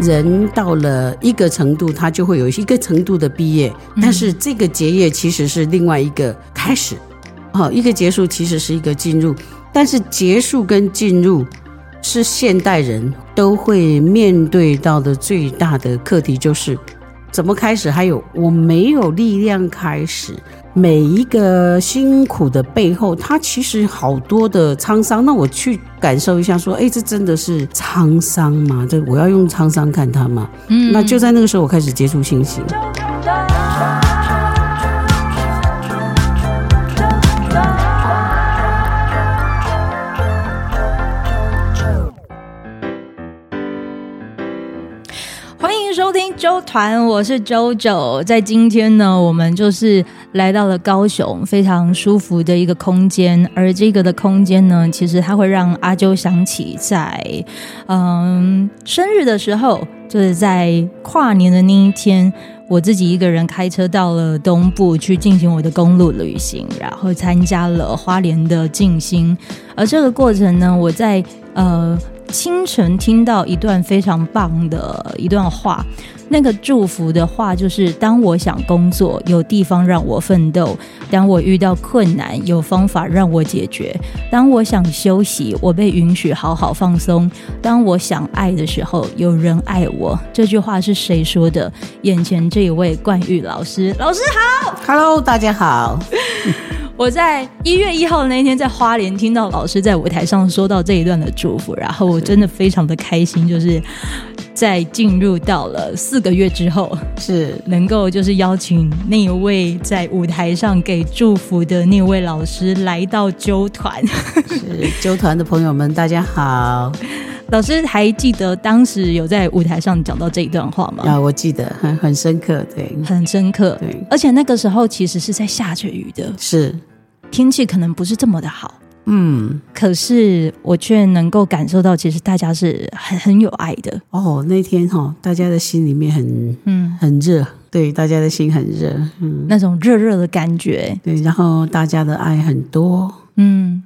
人到了一个程度，他就会有一个程度的毕业，但是这个结业其实是另外一个开始，哦，一个结束其实是一个进入，但是结束跟进入是现代人都会面对到的最大的课题，就是怎么开始，还有我没有力量开始。每一个辛苦的背后，它其实好多的沧桑。那我去感受一下，说，哎，这真的是沧桑吗？这我要用沧桑看它吗？嗯，那就在那个时候，我开始接触星星。收听周团，我是 JoJo。在今天呢，我们就是来到了高雄，非常舒服的一个空间。而这个的空间呢，其实它会让阿啾想起在嗯生日的时候，就是在跨年的那一天，我自己一个人开车到了东部去进行我的公路旅行，然后参加了花莲的静心。而这个过程呢，我在呃。清晨听到一段非常棒的一段话，那个祝福的话就是：当我想工作，有地方让我奋斗；当我遇到困难，有方法让我解决；当我想休息，我被允许好好放松；当我想爱的时候，有人爱我。这句话是谁说的？眼前这一位冠玉老师，老师好，Hello，大家好。我在一月一号的那一天，在花莲听到老师在舞台上说到这一段的祝福，然后我真的非常的开心，就是在进入到了四个月之后，是能够就是邀请那一位在舞台上给祝福的那位老师来到纠团。是纠团的朋友们，大家好。老师还记得当时有在舞台上讲到这一段话吗？啊，我记得很很深刻，对，很深刻，对。而且那个时候其实是在下着雨的，是天气可能不是这么的好，嗯。可是我却能够感受到，其实大家是很很有爱的。哦，那天哈，大家的心里面很嗯很热，对，大家的心很热，嗯，那种热热的感觉，对。然后大家的爱很多，嗯。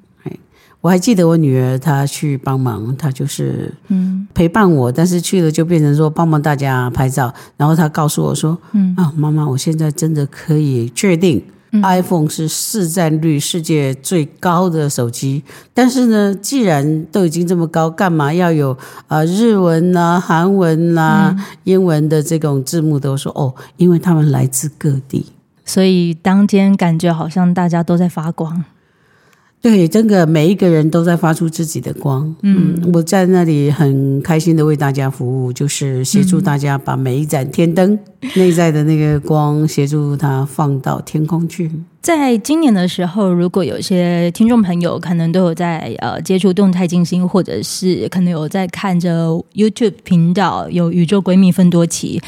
我还记得我女儿她去帮忙，她就是嗯陪伴我，但是去了就变成说帮忙大家拍照，然后她告诉我说，嗯啊妈妈，我现在真的可以确定，iPhone 是市占率世界最高的手机，但是呢，既然都已经这么高，干嘛要有啊日文呐、韩文呐、英文的这种字幕？都说哦，因为他们来自各地，所以当天感觉好像大家都在发光。对，真的每一个人都在发出自己的光。嗯，我在那里很开心的为大家服务，就是协助大家把每一盏天灯 内在的那个光，协助它放到天空去。在今年的时候，如果有些听众朋友可能都有在呃接触动态静心，或者是可能有在看着 YouTube 频道有宇宙闺蜜芬多奇。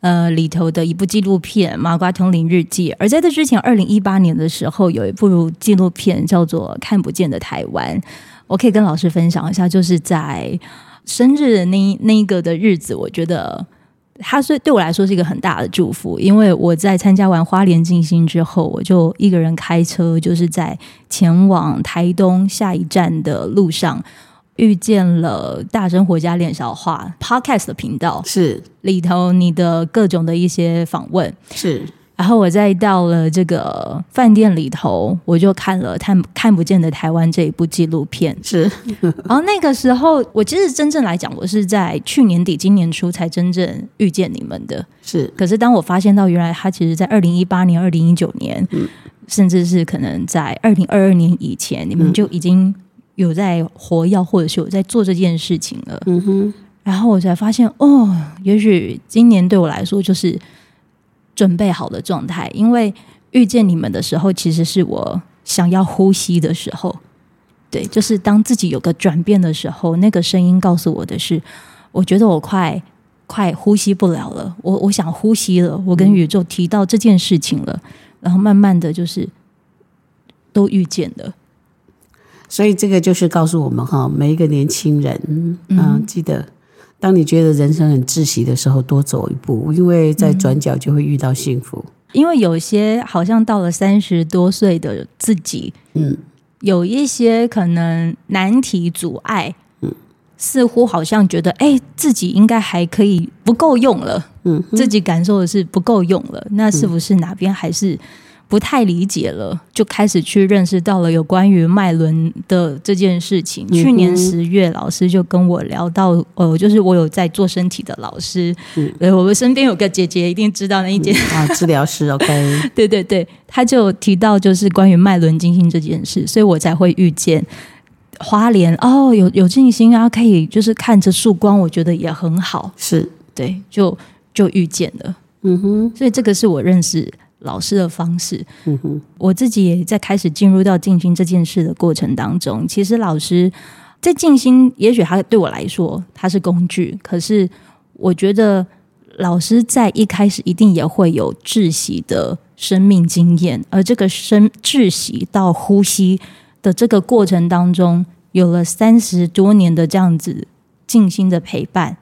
呃，里头的一部纪录片《麻瓜通灵日记》，而在这之前，二零一八年的时候，有一部纪录片叫做《看不见的台湾》。我可以跟老师分享一下，就是在生日的那那一个的日子，我觉得它是对我来说是一个很大的祝福，因为我在参加完花莲静心之后，我就一个人开车，就是在前往台东下一站的路上。遇见了大生活家练小话 Podcast 的频道，是里头你的各种的一些访问，是。然后我再到了这个饭店里头，我就看了《看看不见的台湾》这一部纪录片，是。然后那个时候，我其实真正来讲，我是在去年底、今年初才真正遇见你们的，是。可是当我发现到原来他其实，在二零一八年、二零一九年，嗯，甚至是可能在二零二二年以前，你们就已经。有在活跃，或者是有在做这件事情了。嗯哼，然后我才发现，哦，也许今年对我来说就是准备好的状态，因为遇见你们的时候，其实是我想要呼吸的时候。对，就是当自己有个转变的时候，那个声音告诉我的是，我觉得我快快呼吸不了了，我我想呼吸了，我跟宇宙提到这件事情了，然后慢慢的就是都遇见了。所以这个就是告诉我们哈，每一个年轻人，嗯，嗯，记得，当你觉得人生很窒息的时候，多走一步，因为在转角就会遇到幸福。因为有些好像到了三十多岁的自己，嗯，有一些可能难题阻碍，嗯，似乎好像觉得，哎，自己应该还可以，不够用了。嗯，自己感受的是不够用了，那是不是哪边还是不太理解了？就开始去认识到了有关于脉轮的这件事情。嗯、去年十月，老师就跟我聊到，呃，就是我有在做身体的老师，嗯，我们身边有个姐姐一定知道那一件、嗯、啊，治疗师，OK，对对对，他就提到就是关于脉轮静心这件事，所以我才会遇见。花莲哦，有有静心啊，可以就是看着曙光，我觉得也很好。是对，就就遇见了，嗯哼。所以这个是我认识老师的方式。嗯哼，我自己也在开始进入到静心这件事的过程当中。其实老师在静心，也许他对我来说他是工具，可是我觉得老师在一开始一定也会有窒息的生命经验，而这个生窒息到呼吸。的这个过程当中，有了三十多年的这样子静心的陪伴，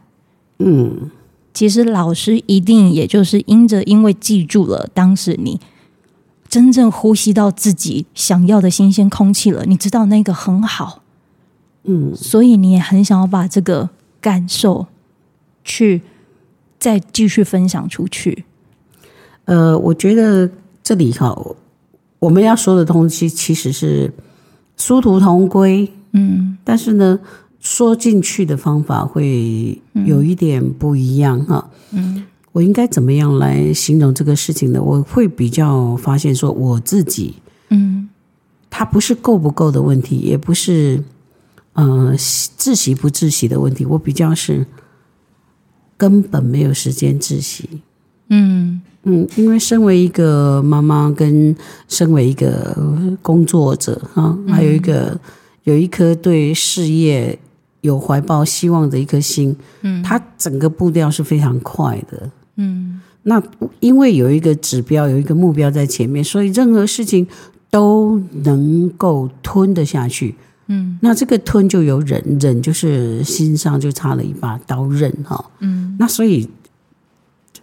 嗯，其实老师一定也就是因着因为记住了当时你真正呼吸到自己想要的新鲜空气了，你知道那个很好，嗯，所以你也很想要把这个感受去再继续分享出去。呃，我觉得这里哈，我们要说的东西其实是。殊途同归，嗯，但是呢，说进去的方法会有一点不一样哈，嗯，我应该怎么样来形容这个事情呢？我会比较发现说我自己，嗯，它不是够不够的问题，也不是，呃，窒息不窒息的问题，我比较是根本没有时间窒息，嗯。嗯，因为身为一个妈妈，跟身为一个工作者哈，还有一个有一颗对事业有怀抱希望的一颗心，嗯，它整个步调是非常快的，嗯，那因为有一个指标，有一个目标在前面，所以任何事情都能够吞得下去，嗯，那这个吞就有忍，忍就是心上就插了一把刀刃哈，嗯，那所以。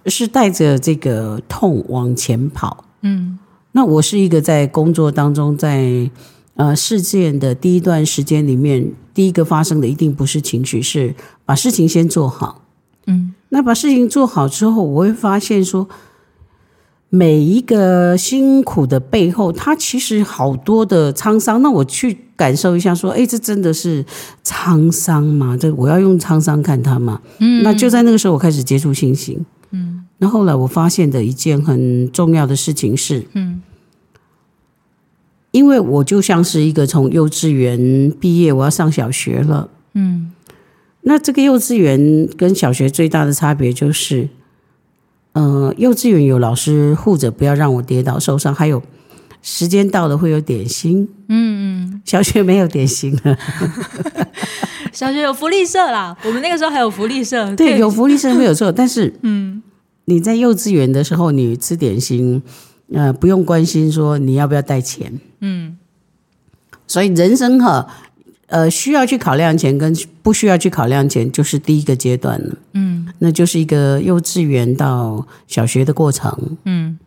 是带着这个痛往前跑，嗯，那我是一个在工作当中，在呃事件的第一段时间里面，第一个发生的一定不是情绪，是把事情先做好，嗯，那把事情做好之后，我会发现说，每一个辛苦的背后，它其实好多的沧桑。那我去感受一下，说，哎，这真的是沧桑吗？这我要用沧桑看它吗？嗯，那就在那个时候，我开始接触信心。嗯，那后来我发现的一件很重要的事情是，嗯，因为我就像是一个从幼稚园毕业，我要上小学了，嗯，那这个幼稚园跟小学最大的差别就是，呃，幼稚园有老师护着，不要让我跌倒受伤，还有时间到了会有点心，嗯嗯，小学没有点心了。小学有福利社啦，我们那个时候还有福利社。对，有福利社没有错，但是，嗯，你在幼稚园的时候，你吃点心，呃，不用关心说你要不要带钱，嗯，所以人生哈，呃，需要去考量钱跟不需要去考量钱，就是第一个阶段了，嗯，那就是一个幼稚园到小学的过程，嗯，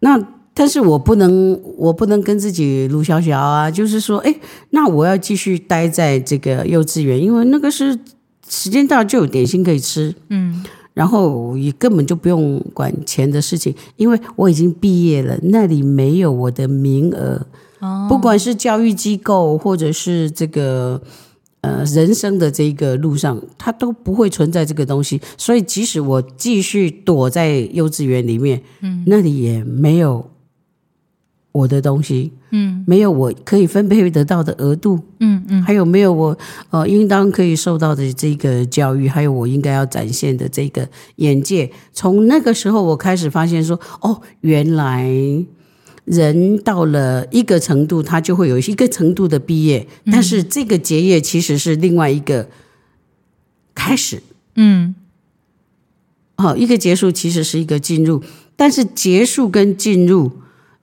那。但是我不能，我不能跟自己卢小小啊，就是说，哎，那我要继续待在这个幼稚园，因为那个是时间到就有点心可以吃，嗯，然后也根本就不用管钱的事情，因为我已经毕业了，那里没有我的名额，哦，不管是教育机构或者是这个呃人生的这个路上，它都不会存在这个东西，所以即使我继续躲在幼稚园里面，嗯，那里也没有。我的东西，嗯，没有我可以分配得到的额度，嗯嗯，还有没有我呃应当可以受到的这个教育，还有我应该要展现的这个眼界。从那个时候，我开始发现说，哦，原来人到了一个程度，他就会有一个程度的毕业，但是这个结业其实是另外一个开始，嗯，好，一个结束其实是一个进入，但是结束跟进入。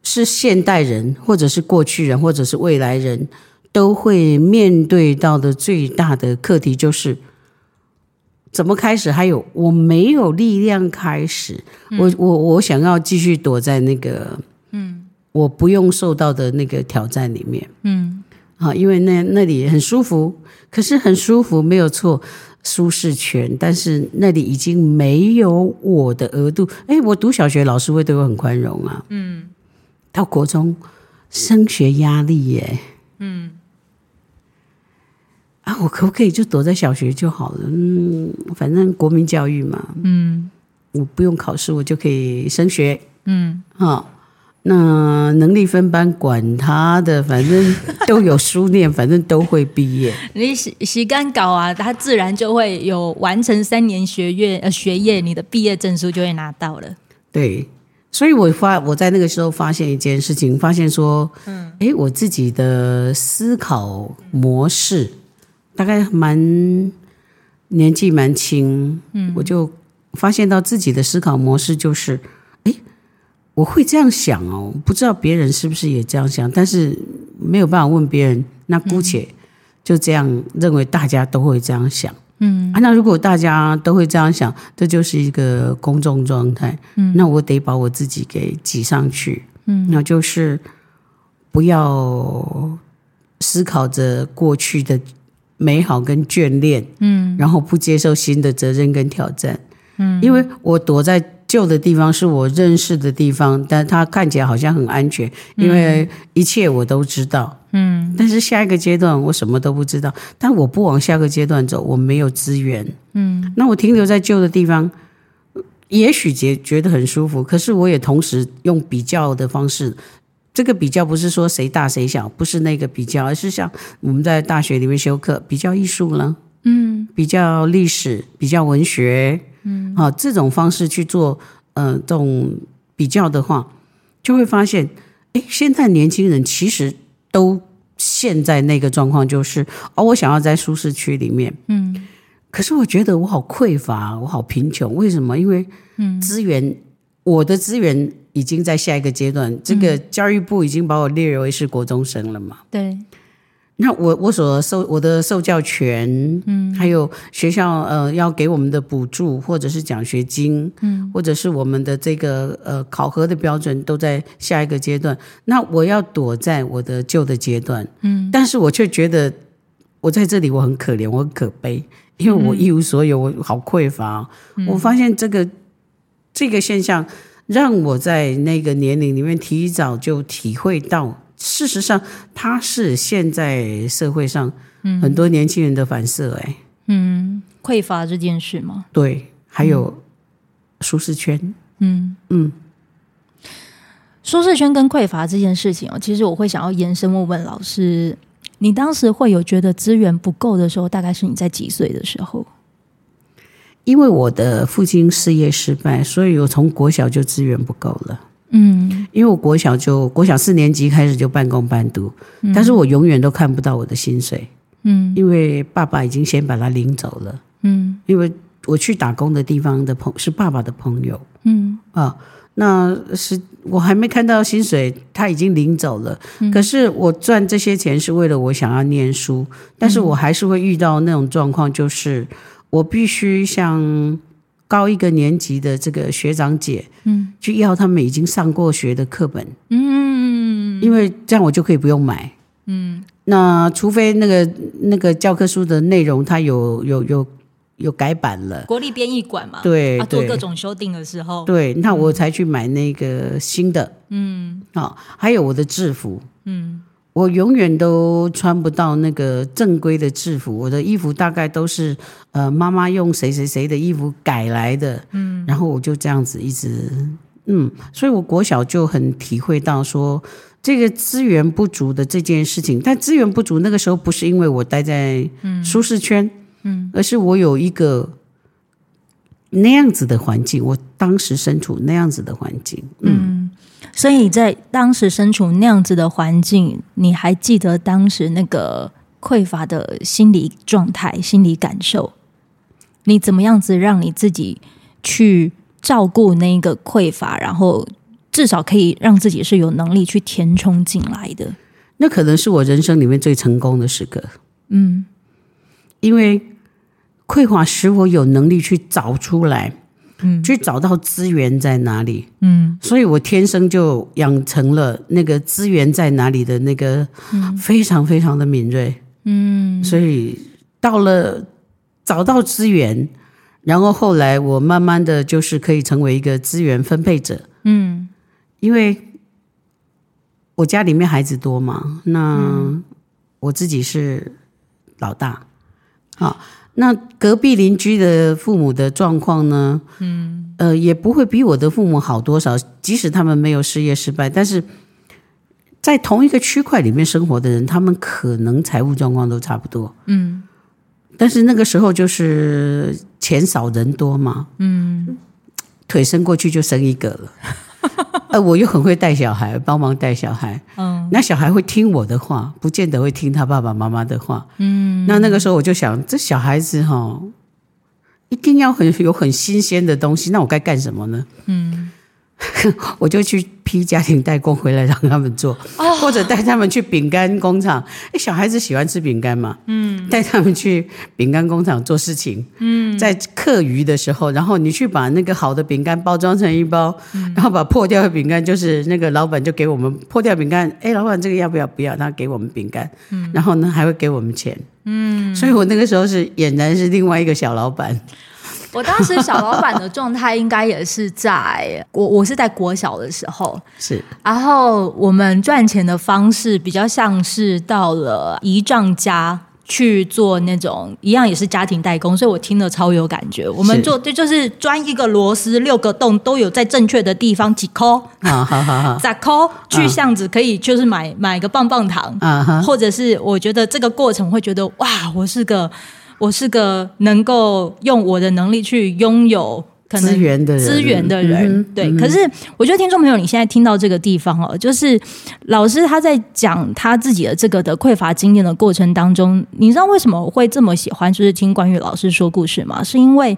是现代人，或者是过去人，或者是未来人都会面对到的最大的课题，就是怎么开始？还有我没有力量开始，嗯、我我我想要继续躲在那个，嗯，我不用受到的那个挑战里面，嗯。啊，因为那那里很舒服，可是很舒服没有错，舒适圈，但是那里已经没有我的额度。哎，我读小学老师会对我很宽容啊，嗯，到国中升学压力耶，嗯，啊，我可不可以就躲在小学就好了？嗯，反正国民教育嘛，嗯，我不用考试，我就可以升学，嗯，好。那能力分班，管他的，反正都有书念，反正都会毕业。你洗洗干搞啊，他自然就会有完成三年学业呃学业，你的毕业证书就会拿到了。对，所以我发我在那个时候发现一件事情，发现说，嗯，哎，我自己的思考模式大概蛮年纪蛮轻，嗯，我就发现到自己的思考模式就是。我会这样想哦，不知道别人是不是也这样想，但是没有办法问别人。那姑且就这样认为，大家都会这样想。嗯，啊，那如果大家都会这样想，这就是一个公众状态。嗯，那我得把我自己给挤上去。嗯，那就是不要思考着过去的美好跟眷恋。嗯，然后不接受新的责任跟挑战。嗯，因为我躲在。旧的地方是我认识的地方，但它看起来好像很安全，因为一切我都知道。嗯，但是下一个阶段我什么都不知道，但我不往下个阶段走，我没有资源。嗯，那我停留在旧的地方，也许觉觉得很舒服，可是我也同时用比较的方式。这个比较不是说谁大谁小，不是那个比较，而是像我们在大学里面修课，比较艺术了，嗯，比较历史，比较文学。嗯，好，这种方式去做，呃，这种比较的话，就会发现，哎，现在年轻人其实都现在那个状况就是，哦，我想要在舒适区里面，嗯，可是我觉得我好匮乏，我好贫穷，为什么？因为，嗯，资源，我的资源已经在下一个阶段，这个教育部已经把我列为是国中生了嘛，对。那我我所受我的受教权，嗯，还有学校呃要给我们的补助或者是奖学金，嗯，或者是我们的这个呃考核的标准都在下一个阶段。那我要躲在我的旧的阶段，嗯，但是我却觉得我在这里我很可怜，我很可悲，因为我一无所有，我好匮乏。嗯，我发现这个这个现象让我在那个年龄里面提早就体会到。事实上，它是现在社会上很多年轻人的反射。哎，嗯，匮乏这件事吗？对，还有舒适圈。嗯嗯，舒适圈跟匮乏这件事情哦，其实我会想要延伸问问老师，你当时会有觉得资源不够的时候，大概是你在几岁的时候？因为我的父亲事业失败，所以我从国小就资源不够了。嗯，因为我国小就国小四年级开始就半工半读，嗯，但是我永远都看不到我的薪水，嗯，因为爸爸已经先把他领走了，嗯，因为我去打工的地方的朋是爸爸的朋友，嗯。啊，那是我还没看到薪水，他已经领走了，嗯，可是我赚这些钱是为了我想要念书，但是我还是会遇到那种状况，就是我必须像。高一个年级的这个学长姐，嗯，去要他们已经上过学的课本，嗯，因为这样我就可以不用买，嗯，那除非那个那个教科书的内容它有有有有改版了，国立编译馆嘛，对，啊，做各种修订的时候，对，那我才去买那个新的，嗯，啊，还有我的制服，嗯。我永远都穿不到那个正规的制服，我的衣服大概都是呃妈妈用谁谁谁的衣服改来的，嗯，然后我就这样子一直嗯，所以我国小就很体会到说这个资源不足的这件事情，但资源不足那个时候不是因为我待在舒适圈，嗯，而是我有一个那样子的环境，我当时身处那样子的环境，嗯。所以在当时身处那样子的环境，你还记得当时那个匮乏的心理状态、心理感受？你怎么样子让你自己去照顾那个匮乏，然后至少可以让自己是有能力去填充进来的？那可能是我人生里面最成功的时刻。嗯，因为匮乏使我有能力去找出来。嗯，去找到资源在哪里，嗯，所以我天生就养成了那个资源在哪里的那个非常非常的敏锐，嗯，所以到了找到资源，然后后来我慢慢的就是可以成为一个资源分配者，嗯，因为我家里面孩子多嘛，那我自己是老大，好。那隔壁邻居的父母的状况呢？嗯，呃，也不会比我的父母好多少。即使他们没有事业失败，但是在同一个区块里面生活的人，他们可能财务状况都差不多。嗯，但是那个时候就是钱少人多嘛。嗯，腿伸过去就生一个了。呃，我又很会带小孩，帮忙带小孩。嗯，那小孩会听我的话，不见得会听他爸爸妈妈的话。嗯，那那个时候我就想，这小孩子哈，一定要很有很新鲜的东西。那我该干什么呢？嗯。我就去批家庭代工回来让他们做，或者带他们去饼干工厂。哎，小孩子喜欢吃饼干嘛？嗯，带他们去饼干工厂做事情。嗯，在课余的时候，然后你去把那个好的饼干包装成一包，然后把破掉的饼干，就是那个老板就给我们破掉饼干。哎，老板这个要不要？不要，他给我们饼干。嗯，然后呢还会给我们钱。嗯，所以我那个时候是俨然是另外一个小老板。我当时小老板的状态应该也是在我，我是在国小的时候，是。然后我们赚钱的方式比较像是到了姨丈家去做那种一样也是家庭代工，所以我听了超有感觉。我们做这就是钻一个螺丝六个洞都有在正确的地方几抠啊，好好好，咋抠去巷子可以就是买买个棒棒糖啊，或者是我觉得这个过程会觉得哇，我是个。我是个能够用我的能力去拥有可能资源的人，资源的人，对。嗯、可是，我觉得听众朋友，你现在听到这个地方哦，就是老师他在讲他自己的这个的匮乏经验的过程当中，你知道为什么我会这么喜欢，就是听关于老师说故事吗？是因为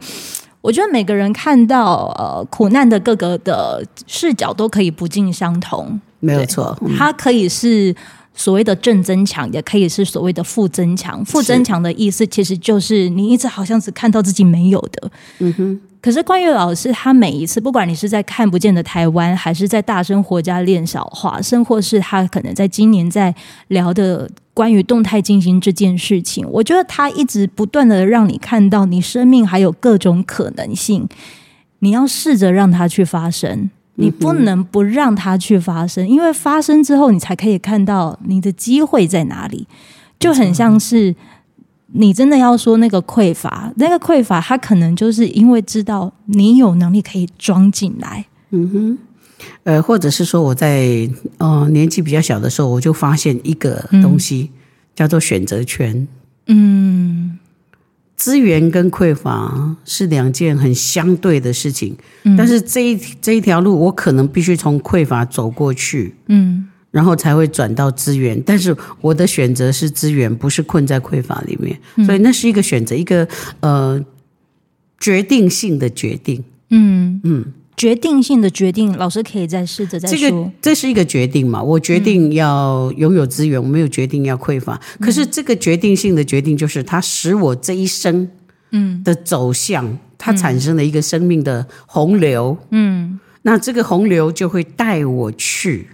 我觉得每个人看到呃苦难的各个的视角都可以不尽相同，没有错，他可以是。所谓的正增强，也可以是所谓的负增强。负增强的意思，其实就是你一直好像只看到自己没有的。嗯哼。可是关于老师，他每一次，不管你是在看不见的台湾，还是在大生活家练小话，甚或是他可能在今年在聊的关于动态进行这件事情，我觉得他一直不断的让你看到，你生命还有各种可能性，你要试着让它去发生。你不能不让它去发生，因为发生之后，你才可以看到你的机会在哪里。就很像是你真的要说那个匮乏，那个匮乏，它可能就是因为知道你有能力可以装进来。嗯哼，呃，或者是说我在呃年纪比较小的时候，我就发现一个东西，嗯，叫做选择权。嗯。资源跟匮乏是两件很相对的事情，嗯、但是这一这一条路，我可能必须从匮乏走过去，嗯，然后才会转到资源。但是我的选择是资源，不是困在匮乏里面，嗯、所以那是一个选择，一个呃决定性的决定，嗯嗯。嗯决定性的决定，老师可以再试着再说。这个这是一个决定嘛？我决定要拥有资源，嗯、我没有决定要匮乏。可是这个决定性的决定，就是它使我这一生嗯的走向，嗯、它产生了一个生命的洪流。嗯，那这个洪流就会带我去，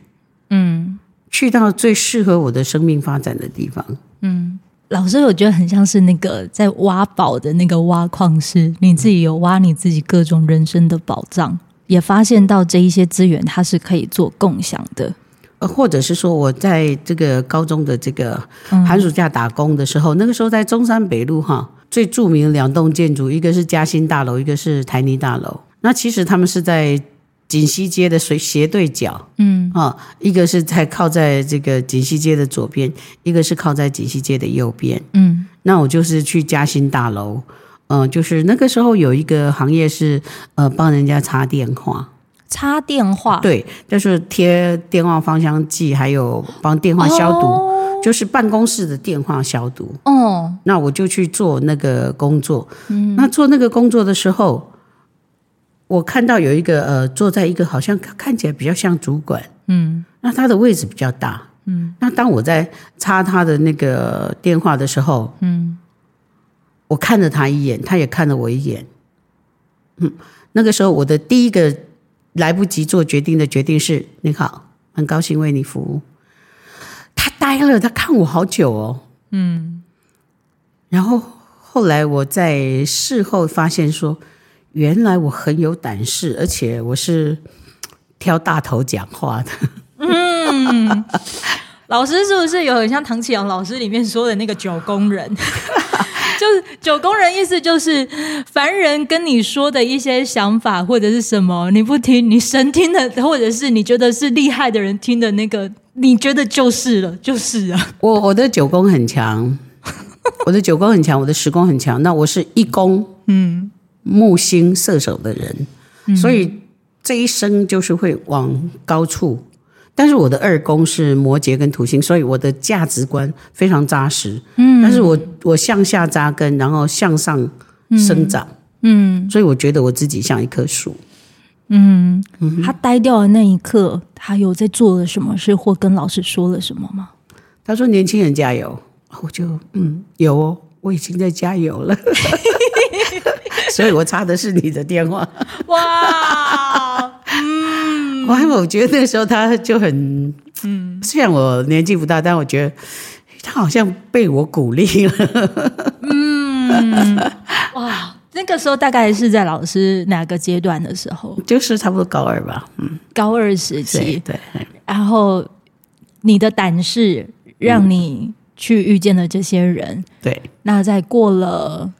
嗯，去到最适合我的生命发展的地方。嗯，老师，我觉得很像是那个在挖宝的那个挖矿师，你自己有挖你自己各种人生的宝藏。也发现到这一些资源，它是可以做共享的，呃，或者是说，我在这个高中的这个寒暑假打工的时候，嗯、那个时候在中山北路哈，最著名的两栋建筑，一个是嘉兴大楼，一个是台泥大楼。那其实他们是在锦西街的斜斜对角，嗯啊，一个是在靠在这个锦西街的左边，一个是靠在锦西街的右边，嗯，那我就是去嘉兴大楼。嗯、呃，就是那个时候有一个行业是呃帮人家插电话，插电话，对，就是贴电话芳香剂，还有帮电话消毒，哦、就是办公室的电话消毒。哦，那我就去做那个工作。嗯，那做那个工作的时候，我看到有一个呃坐在一个好像看起来比较像主管，嗯，那他的位置比较大，嗯，那当我在插他的那个电话的时候，嗯。我看了他一眼，他也看了我一眼，嗯，那个时候我的第一个来不及做决定的决定是：你好，很高兴为你服务。他呆了，他看我好久哦。嗯，然后后来我在事后发现说，原来我很有胆识，而且我是挑大头讲话的。嗯。老师是不是有很像唐启阳老师里面说的那个九宫人？就是九宫人，意思就是凡人跟你说的一些想法或者是什么，你不听，你神听的，或者是你觉得是厉害的人听的那个，你觉得就是了，就是啊。我我的九宫很强，我的九宫很强，我的十宫很强。那我是一宫，嗯，木星射手的人，嗯，所以这一生就是会往高处。但是我的二宫是摩羯跟土星，所以我的价值观非常扎实。嗯，但是我我向下扎根，然后向上生长。嗯，嗯，所以我觉得我自己像一棵树。嗯，嗯，他呆掉的那一刻，他有在做了什么事，或跟老师说了什么吗？他说：“年轻人加油。”我就嗯，有哦，我已经在加油了。所以我插的是你的电话。哇。我觉得那个时候他就很，嗯，虽然我年纪不大，但我觉得他好像被我鼓励了。嗯，哇，那个时候大概是在老师哪个阶段的时候？就是差不多高二吧，嗯，高二时期。对，对，然后你的胆识让你去遇见了这些人。嗯、对，那在过了。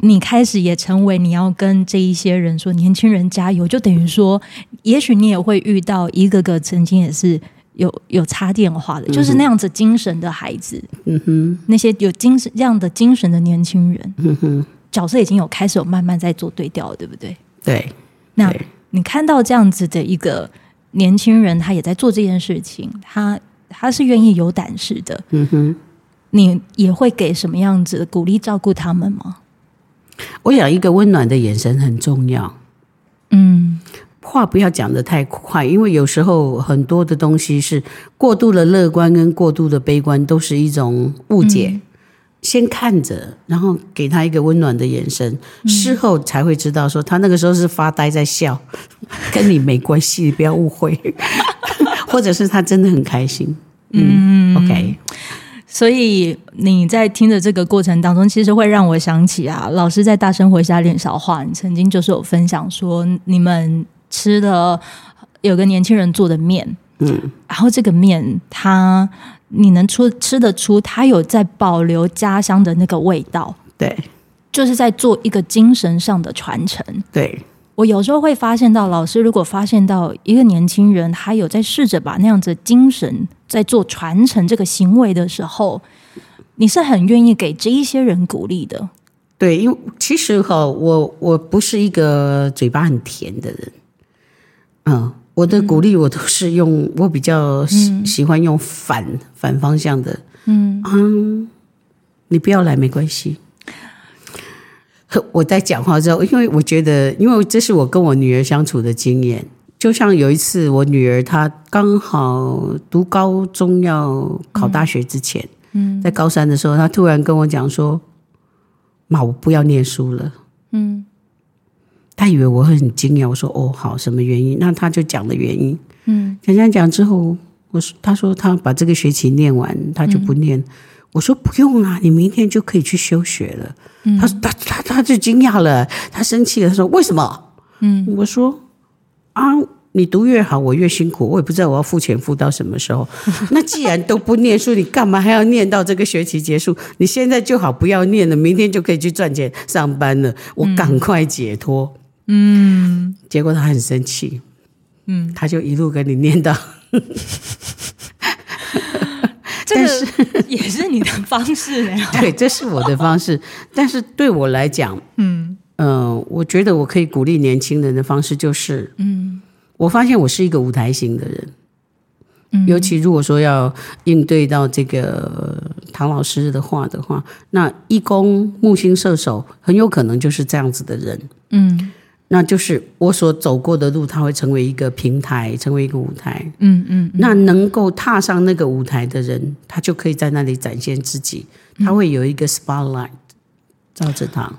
你开始也成为你要跟这一些人说，年轻人加油，就等于说，也许你也会遇到一个个曾经也是有有插电话的，嗯，就是那样子精神的孩子，嗯哼，那些有精神这样的精神的年轻人，嗯哼，角色已经有开始有慢慢在做对调了，对不对？对，那你看到这样子的一个年轻人，他也在做这件事情，他他是愿意有胆识的，嗯哼，你也会给什么样子的鼓励照顾他们吗？我想一个温暖的眼神很重要。嗯，话不要讲得太快，因为有时候很多的东西是过度的乐观跟过度的悲观，都是一种误解。嗯、先看着，然后给他一个温暖的眼神，事后才会知道说他那个时候是发呆在笑，跟你没关系，不要误会。或者是他真的很开心。嗯，嗯，OK。所以你在听的这个过程当中，其实会让我想起啊，老师在大生活家练小话，你曾经就是有分享说，你们吃的有个年轻人做的面，嗯，然后这个面它你能出吃得出，它有在保留家乡的那个味道，对，就是在做一个精神上的传承，对。我有时候会发现到，老师如果发现到一个年轻人，他有在试着把那样子精神在做传承这个行为的时候，你是很愿意给这一些人鼓励的。对，因为其实哈，我我不是一个嘴巴很甜的人，嗯，我的鼓励我都是用，我比较喜喜欢用反反方向的，嗯嗯，你不要来没关系。我在讲话之后，因为我觉得，因为这是我跟我女儿相处的经验。就像有一次，我女儿她刚好读高中要考大学之前，嗯，在高三的时候，她突然跟我讲说：“妈，我不要念书了。”嗯，她以为我会很惊讶。我说：“哦，好，什么原因？”那她就讲了原因。嗯，讲讲讲之后，我说：“她说她把这个学期念完，她就不念。”我说不用啊，你明天就可以去休学了。嗯、他说他他他就惊讶了，他生气了，他说为什么？嗯，我说啊，你读越好，我越辛苦，我也不知道我要付钱付到什么时候。那既然都不念书，你干嘛还要念到这个学期结束？你现在就好不要念了，明天就可以去赚钱上班了。我赶快解脱。嗯，结果他很生气。嗯，他就一路跟你念到。这个 也是你的方式呢？对，这是我的方式。但是对我来讲，嗯嗯、呃，我觉得我可以鼓励年轻人的方式就是，嗯，我发现我是一个舞台型的人，嗯，尤其如果说要应对到这个唐老师的话的话，那一宫木星射手很有可能就是这样子的人，嗯。那就是我所走过的路，它会成为一个平台，成为一个舞台。嗯嗯，那能够踏上那个舞台的人，他就可以在那里展现自己。他会有一个 spotlight 照着他。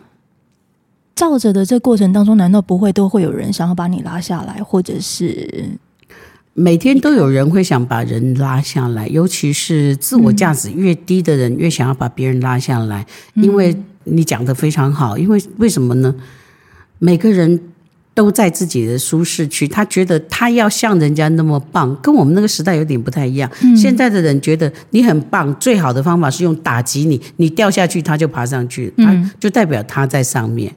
照着的这过程当中，难道不会都会有人想要把你拉下来，或者是每天都有人会想把人拉下来，尤其是自我价值越低的人，越想要把别人拉下来。因为你讲得非常好，因为为什么呢？每个人。都在自己的舒适区，他觉得他要像人家那么棒，跟我们那个时代有点不太一样。嗯、现在的人觉得你很棒，最好的方法是用打击你，你掉下去他就爬上去，他就代表他在上面。嗯，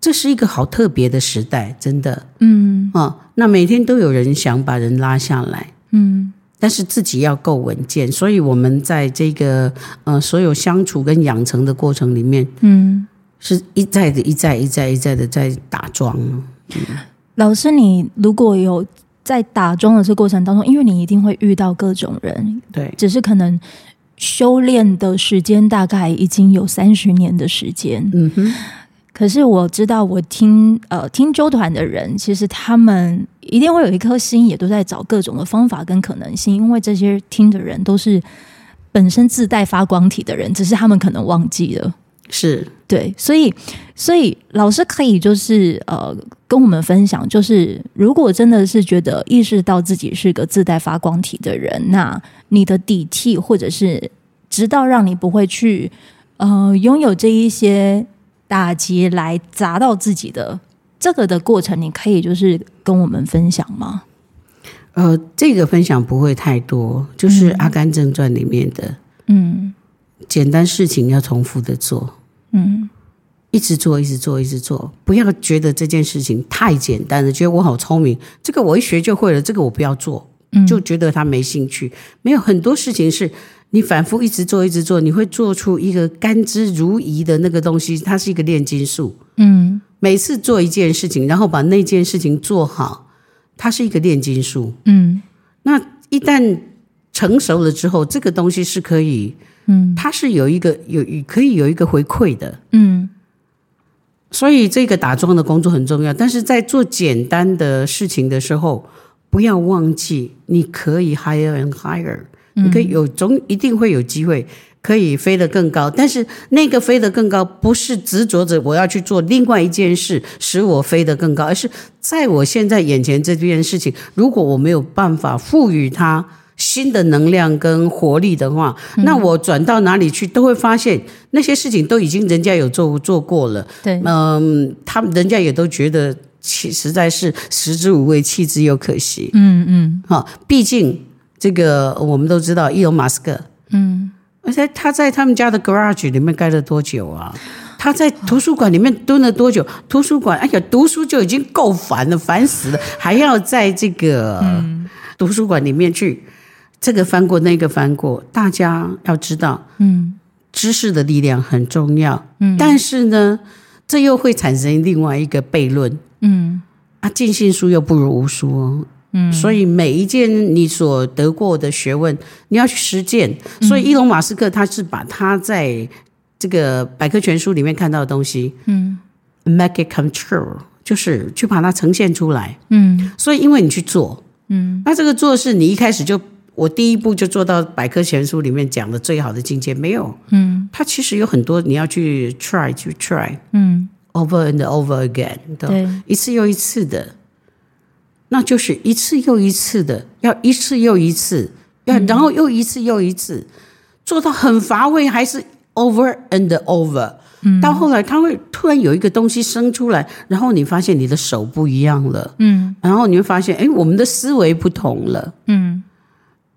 这是一个好特别的时代，真的。嗯，哦，那每天都有人想把人拉下来，嗯，但是自己要够稳健，所以我们在这个呃所有相处跟养成的过程里面，嗯。是一再的、一再、一再、一再的在打桩。嗯、老师，你如果有在打桩的这过程当中，因为你一定会遇到各种人，对，只是可能修炼的时间大概已经有三十年的时间。嗯哼。可是我知道，我听呃听周团的人，其实他们一定会有一颗心，也都在找各种的方法跟可能性，因为这些听的人都是本身自带发光体的人，只是他们可能忘记了。是对，所以所以老师可以就是呃跟我们分享，就是如果真的是觉得意识到自己是个自带发光体的人，那你的底气或者是直到让你不会去呃拥有这一些打击来砸到自己的这个的过程，你可以就是跟我们分享吗？呃，这个分享不会太多，就是《阿甘正传》里面的，嗯，简单事情要重复的做。嗯，一直做，一直做，一直做，不要觉得这件事情太简单了，觉得我好聪明，这个我一学就会了，这个我不要做，就觉得他没兴趣。没有很多事情是你反复一直做，一直做，你会做出一个甘之如饴的那个东西，它是一个炼金术。嗯，每次做一件事情，然后把那件事情做好，它是一个炼金术。嗯，那一旦成熟了之后，这个东西是可以。嗯，它是有一个有可以有一个回馈的，嗯，所以这个打桩的工作很重要。但是在做简单的事情的时候，不要忘记你可以 higher and higher，你可以有总一定会有机会可以飞得更高。但是那个飞得更高，不是执着着我要去做另外一件事使我飞得更高，而是在我现在眼前这件事情，如果我没有办法赋予它。新的能量跟活力的话，那我转到哪里去都会发现那些事情都已经人家有做做过了。对，嗯，他们人家也都觉得其实在是食之无味，弃之又可惜。嗯嗯，好，毕竟这个我们都知道，伊隆马斯克，嗯，而且他在他们家的 garage 里面待了多久啊？他在图书馆里面蹲了多久？图书馆，哎呀，读书就已经够烦了，烦死了，还要在这个图书馆里面去。这个翻过，那个翻过，大家要知道，嗯，知识的力量很重要，嗯，但是呢，这又会产生另外一个悖论，嗯，啊，尽信书又不如无书哦，嗯，所以每一件你所得过的学问，你要去实践。所以，伊隆马斯克他是把他在这个百科全书里面看到的东西，嗯，make it come true，就是去把它呈现出来，嗯，所以因为你去做，嗯，那这个做是你一开始就。我第一步就做到百科全书里面讲的最好的境界没有，嗯，它其实有很多你要去 try 去 try，嗯，over and over again，对，一次又一次的，那就是一次又一次的，要一次又一次，要然后又一次又一次，做到很乏味还是 over and over，嗯，到后来他会突然有一个东西生出来，然后你发现你的手不一样了，嗯，然后你会发现，哎，我们的思维不同了，嗯。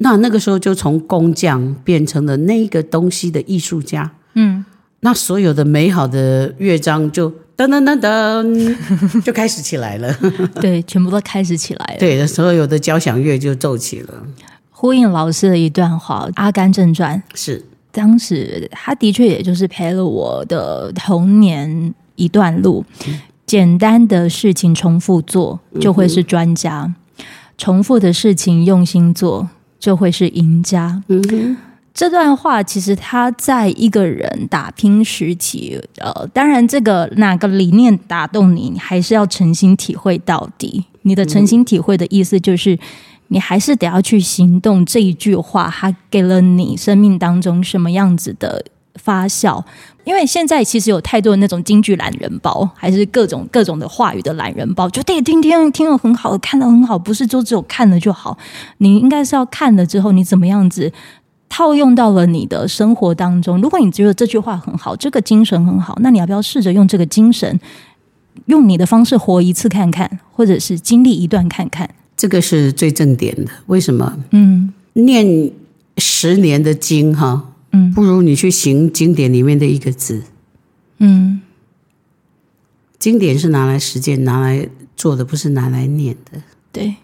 那那个时候就从工匠变成了那个东西的艺术家，嗯，那所有的美好的乐章就噔噔噔噔。就开始起来了，对，全部都开始起来了，对，所有的交响乐就奏起了。呼应老师的一段话，《阿甘正传》是。当时他的确也就是陪了我的童年一段路，嗯、简单的事情重复做就会是专家，嗯、重复的事情用心做。就会是赢家。嗯哼，这段话其实他在一个人打拼时期，呃，当然这个哪个理念打动你，你还是要诚心体会到底。你的诚心体会的意思就是，你还是得要去行动。这一句话，它给了你生命当中什么样子的发酵。因为现在其实有太多那种京剧懒人包，还是各种各种的话语的懒人包，就对，听听听了很好，看了很好，不是就只有看了就好。你应该是要看了之后，你怎么样子套用到了你的生活当中。如果你觉得这句话很好，这个精神很好，那你要不要试着用这个精神，用你的方式活一次看看，或者是经历一段看看？这个是最正点的。为什么？嗯，念十年的经哈。嗯，不如你去行经典里面的一个字。嗯，经典是拿来实践、拿来做的，不是拿来念的。对，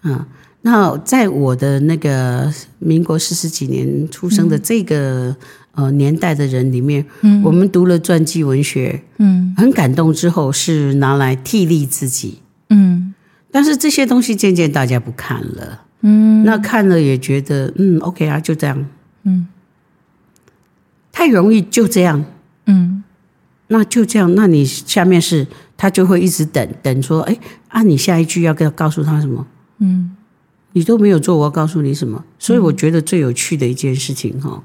啊，那在我的那个民国四十几年出生的这个、嗯、呃年代的人里面，嗯，我们读了传记文学，嗯，很感动之后是拿来替励自己，嗯，但是这些东西渐渐大家不看了，嗯，那看了也觉得嗯，OK 啊，就这样，嗯。太容易就这样，嗯，那就这样，那你下面是他就会一直等等说，哎啊，你下一句要跟告诉他什么？嗯，你都没有做，我要告诉你什么？所以我觉得最有趣的一件事情哈，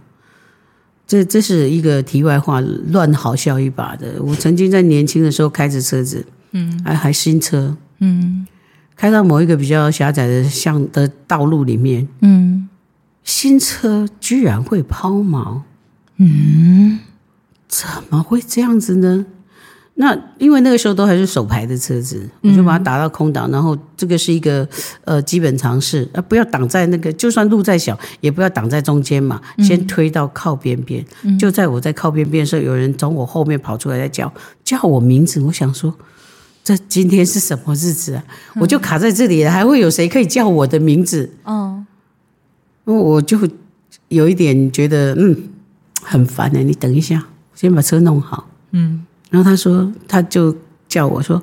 这这是一个题外话，乱好笑一把的。我曾经在年轻的时候开着车子，嗯，还还新车，嗯，开到某一个比较狭窄的巷的道路里面，嗯，新车居然会抛锚。嗯，怎么会这样子呢？那因为那个时候都还是手排的车子，我就把它打到空档，然后这个是一个呃基本常识啊，不要挡在那个，就算路再小，也不要挡在中间嘛，先推到靠边边。就在我在靠边边的时候，有人从我后面跑出来在叫叫我名字，我想说这今天是什么日子啊？我就卡在这里了，还会有谁可以叫我的名字？哦，我就有一点觉得嗯。很烦的，你等一下，先把车弄好。嗯，然后他说，他就叫我说：“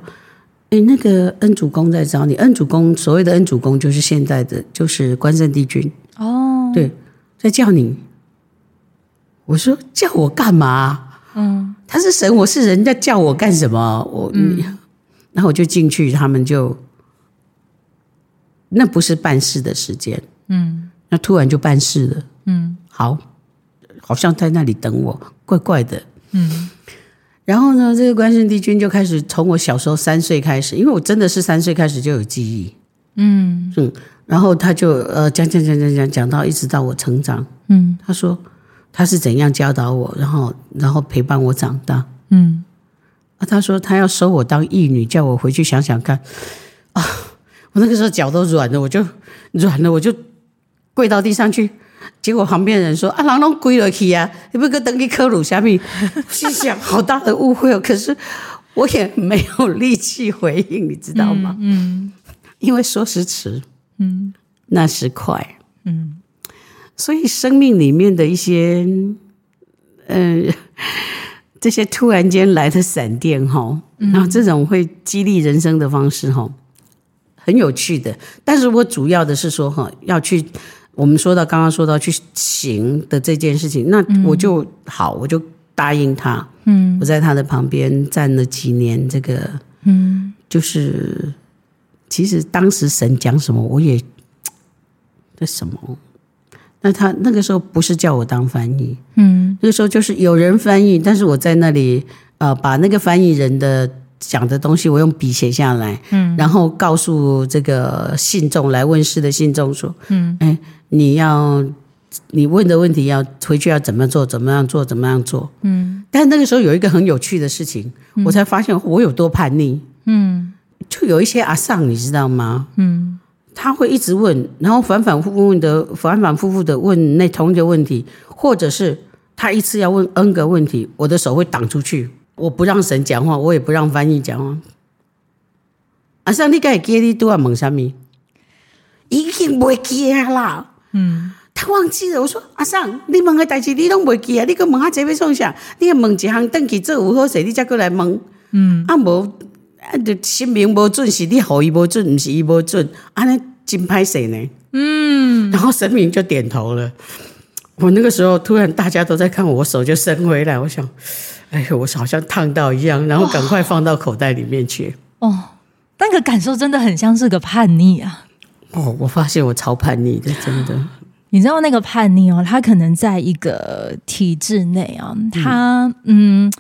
哎，那个恩主公在找你。恩主公，所谓的恩主公，就是现在的，就是关圣帝君。哦，对，在叫你。”我说：“叫我干嘛？”嗯，他是神，我是人，家叫我干什么？我，嗯，然后我就进去，他们就那不是办事的时间。嗯，那突然就办事了。嗯，好。好像在那里等我，怪怪的。嗯，然后呢，这个关圣帝君就开始从我小时候三岁开始，因为我真的是三岁开始就有记忆。嗯嗯，然后他就呃讲讲讲讲讲讲到一直到我成长。嗯，他说他是怎样教导我，然后然后陪伴我长大。嗯，啊，他说他要收我当义女，叫我回去想想看。啊，我那个时候脚都软了，我就软了，我就跪到地上去。结果旁边人说：“啊，人拢跪了去啊，你不搁等 去科鲁虾米？”心想：好大的误会哦！可是我也没有力气回应，你知道吗？嗯，嗯，因为说时迟，嗯，那时快，嗯，所以生命里面的一些，嗯、呃，这些突然间来的闪电哈，然后这种会激励人生的方式哈，很有趣的。但是我主要的是说哈，要去。我们说到刚刚说到去行的这件事情，那我就、嗯、好，我就答应他。嗯，我在他的旁边站了几年，这个，嗯，就是其实当时神讲什么，我也那什么。那他那个时候不是叫我当翻译，嗯，那个时候就是有人翻译，但是我在那里呃，把那个翻译人的。讲的东西我用笔写下来，嗯，然后告诉这个信众来问事的信众说，嗯，哎，你要你问的问题要回去要怎么做，怎么样做，怎么样做，嗯。但那个时候有一个很有趣的事情，嗯、我才发现我有多叛逆，嗯，就有一些阿尚，你知道吗？嗯，他会一直问，然后反反复复问的，反反复复的问那同一个问题，或者是他一次要问 N 个问题，我的手会挡出去。我不让神讲话，我也不让翻译讲话。阿尚，你该记你都要问什么？已经不记啦。嗯，他忘记了。我说阿桑，你问的代志你拢不记啊？你个问下这要创啥？你要问一项登记做有好势，你再过来问。嗯，啊无啊，就姓名无准，是你予伊无准，不是伊无准，安尼真歹势呢。嗯，然后神明就点头了。我那个时候突然大家都在看我，我手就伸回来，我想。哎呦，我好像烫到一样，然后赶快放到口袋里面去。哦，那个感受真的很像是个叛逆啊！哦，我发现我超叛逆的，真的。你知道那个叛逆哦，他可能在一个体制内啊，他嗯，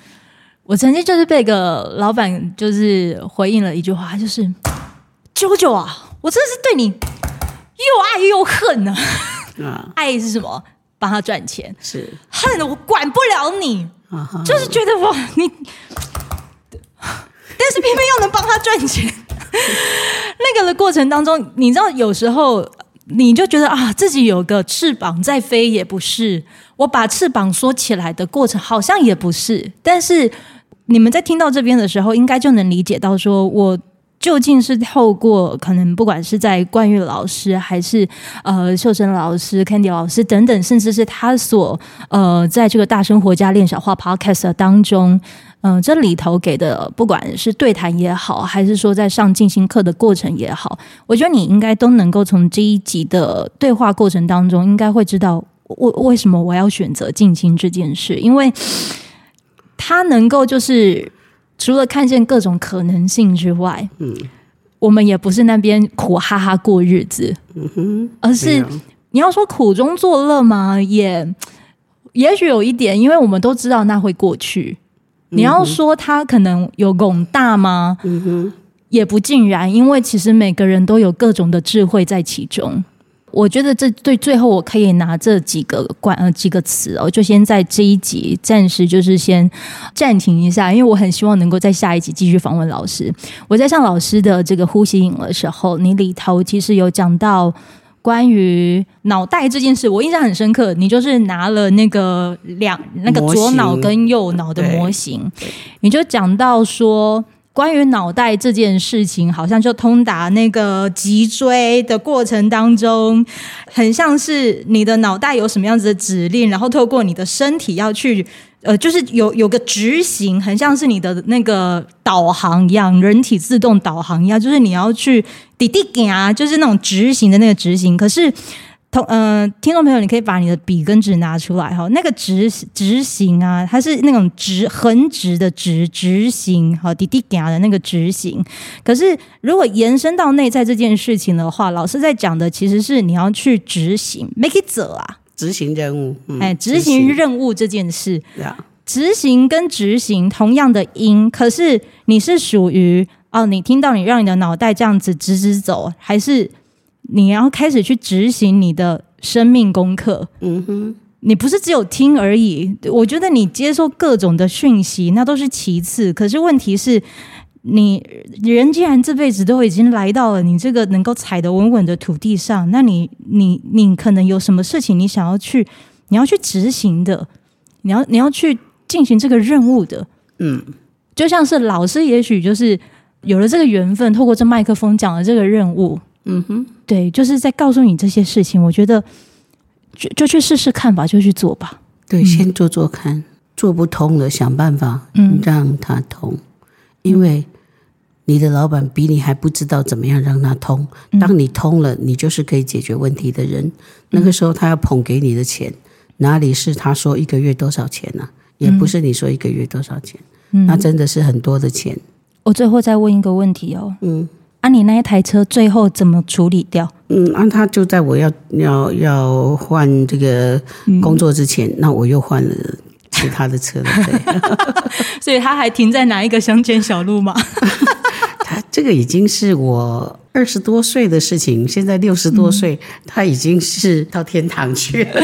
我曾经就是被个老板就是回应了一句话，就是啾啾啊，我真的是对你又爱又恨呢。啊，爱是什么？帮他赚钱。是。恨的，我管不了你，就是觉得我，你，但是偏偏又能帮他赚钱，那个的过程当中，你知道有时候。你就觉得啊，自己有个翅膀在飞也不是，我把翅膀缩起来的过程好像也不是。但是你们在听到这边的时候，应该就能理解到，说我究竟是透过可能不管是在冠玉老师，还是呃秀珍老师、Candy 老师等等，甚至是他所呃在这个大生活家练小话 Podcast 当中。嗯、呃，这里头给的不管是对谈也好，还是说在上静心课的过程也好，我觉得你应该都能够从这一集的对话过程当中，应该会知道我为什么我要选择静心这件事，因为他能够就是除了看见各种可能性之外，嗯，我们也不是那边苦哈哈过日子，嗯哼，而是你要说苦中作乐吗？也也许有一点，因为我们都知道那会过去。你要说他可能有广大吗？嗯哼，也不尽然，因为其实每个人都有各种的智慧在其中。我觉得这对最后我可以拿这几个关呃几个词哦，就先在这一集暂时就是先暂停一下，因为我很希望能够在下一集继续访问老师。我在上老师的这个呼吸影的时候，你里头其实有讲到。关于脑袋这件事，我印象很深刻。你就是拿了那个两那个左脑跟右脑的模型，你就讲到说，关于脑袋这件事情，好像就通达那个脊椎的过程当中，很像是你的脑袋有什么样子的指令，然后透过你的身体要去。呃，就是有有个执行，很像是你的那个导航一样，人体自动导航一样，就是你要去滴滴点啊，就是那种执行的那个执行。可是，同呃，听众朋友，你可以把你的笔跟纸拿出来哈，那个执执行啊，它是那种直横直的直执行，好滴滴点的那个执行。可是，如果延伸到内在这件事情的话，老师在讲的其实是你要去执行，make it 走啊。执行任务，嗯、哎，执行任务这件事，执行跟执行同样的音，可是你是属于哦，你听到你让你的脑袋这样子直直走，还是你要开始去执行你的生命功课？嗯哼，你不是只有听而已。我觉得你接受各种的讯息，那都是其次，可是问题是。你人既然这辈子都已经来到了你这个能够踩得稳稳的土地上，那你你你可能有什么事情你想要去，你要去执行的，你要你要去进行这个任务的，嗯，就像是老师，也许就是有了这个缘分，透过这麦克风讲了这个任务，嗯哼，对，就是在告诉你这些事情。我觉得就就去试试看吧，就去做吧，对，先做做看，做不通了，想办法让它通，嗯、因为。你的老板比你还不知道怎么样让他通。当你通了，你就是可以解决问题的人。那个时候他要捧给你的钱，哪里是他说一个月多少钱呢、啊？也不是你说一个月多少钱，那真的是很多的钱。我最后再问一个问题哦，嗯，啊，你那一台车最后怎么处理掉？嗯，啊，他就在我要要要换这个工作之前，那我又换了其他的车了，对。所以他还停在哪一个乡间小路吗？他这个已经是我二十多岁的事情，现在六十多岁，他已经是到天堂去了。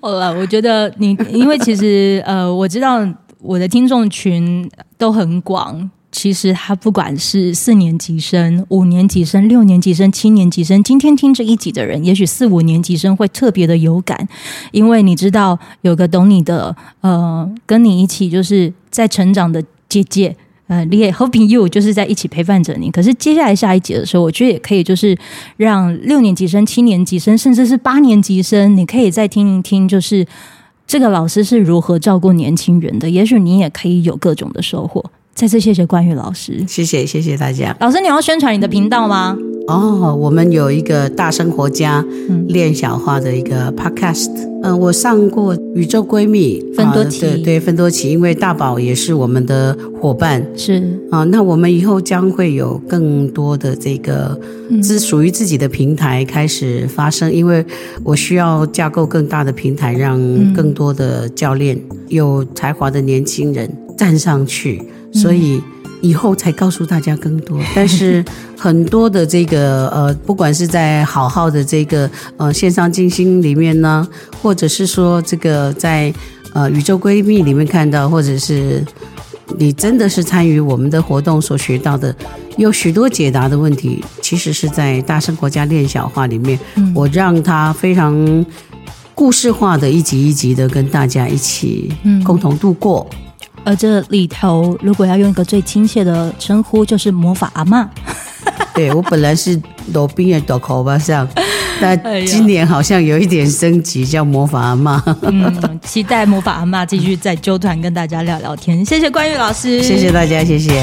好 了，我觉得你，因为其实呃，我知道我的听众群都很广。其实他不管是四年级生、五年级生、六年级生、七年级生，今天听这一集的人，也许四五年级生会特别的有感，因为你知道有个懂你的，呃，跟你一起就是在成长的姐姐。呃，你也 hoping you 就是在一起陪伴着你。可是接下来下一节的时候，我觉得也可以，就是让六年级生、七年级生，甚至是八年级生，你可以再听一听，就是这个老师是如何照顾年轻人的。也许你也可以有各种的收获。再次谢谢关玉老师，谢谢谢谢大家。老师，你要宣传你的频道吗？哦，我们有一个大生活家练小话的一个 podcast，嗯、呃，我上过宇宙闺蜜芬多奇，呃、对对芬多奇，因为大宝也是我们的伙伴，是。啊、呃，那我们以后将会有更多的这个自属于自己的平台开始发生，因为我需要架构更大的平台，让更多的教练、有才华的年轻人站上去，所以。以后才告诉大家更多，但是很多的这个呃，不管是在好好的这个呃线上静心里面呢，或者是说这个在呃宇宙闺蜜里面看到，或者是你真的是参与我们的活动所学到的，有许多解答的问题，其实是在大生国家练小话里面，我让他非常故事化的一集一集的跟大家一起共同度过。而这里头，如果要用一个最亲切的称呼，就是魔法阿妈。对，我本来是罗宾的朵口巴上，但今年好像有一点升级，叫魔法阿妈。嗯，期待魔法阿妈继续在纠团跟大家聊聊天。谢谢关玉老师，谢谢大家，谢谢。